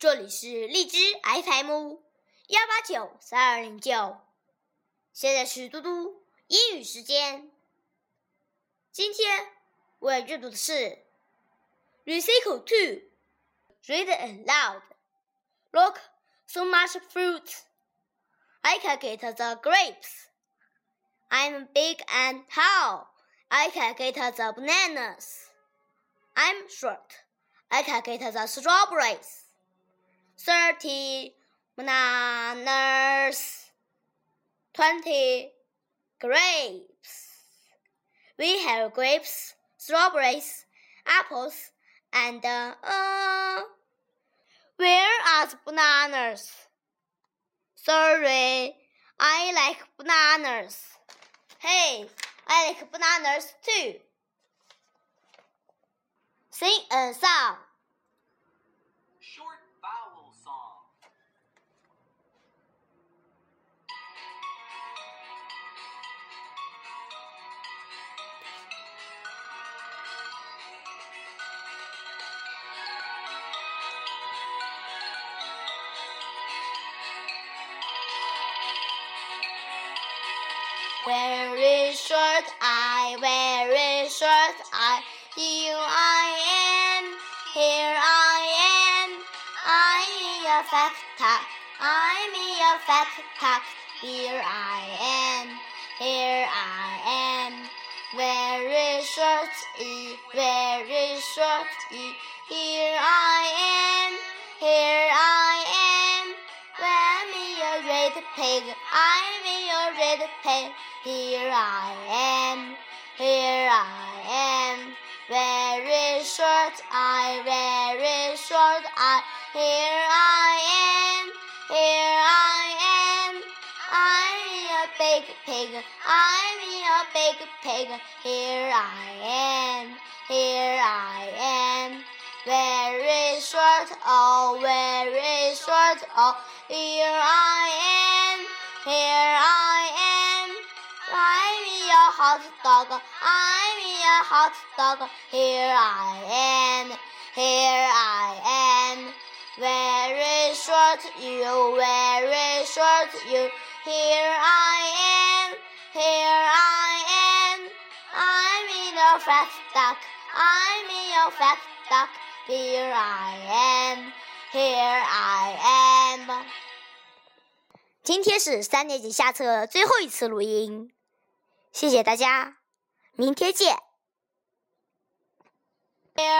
这里是荔枝 FM 幺八九三二零九，现在是嘟嘟英语时间。今天我要阅读的是 Recycle Two。Read it aloud. Look, so much fruit. I can get the grapes. I'm big and tall. I can get the bananas. I'm short. I can get the strawberries. Thirty bananas. Twenty grapes. We have grapes, strawberries, apples, and uh, where are the bananas? Sorry, I like bananas. Hey, I like bananas too. Sing a song. Very short I, very short I, you I am, here I am. I'm a fat cat, I'm a fat cat, here I am, here I am. Very short E, very short E, here I am, here I am. I'm a red pig, I'm a red pig, here I am, here I am. Very short I, very short I, here I am, here I am. I'm a big pig, I'm a big pig, here I am, here I am. Very short, oh, very short, oh, here I am, hot dog, I'm a hot dog, here I am, here I am. Very short, you, very short, you, here I am, here I am. I'm in a fat duck, I'm in a fat duck, here I am, here I am. 今天是三年级下册最后一次录音， 谢谢大家，明天见。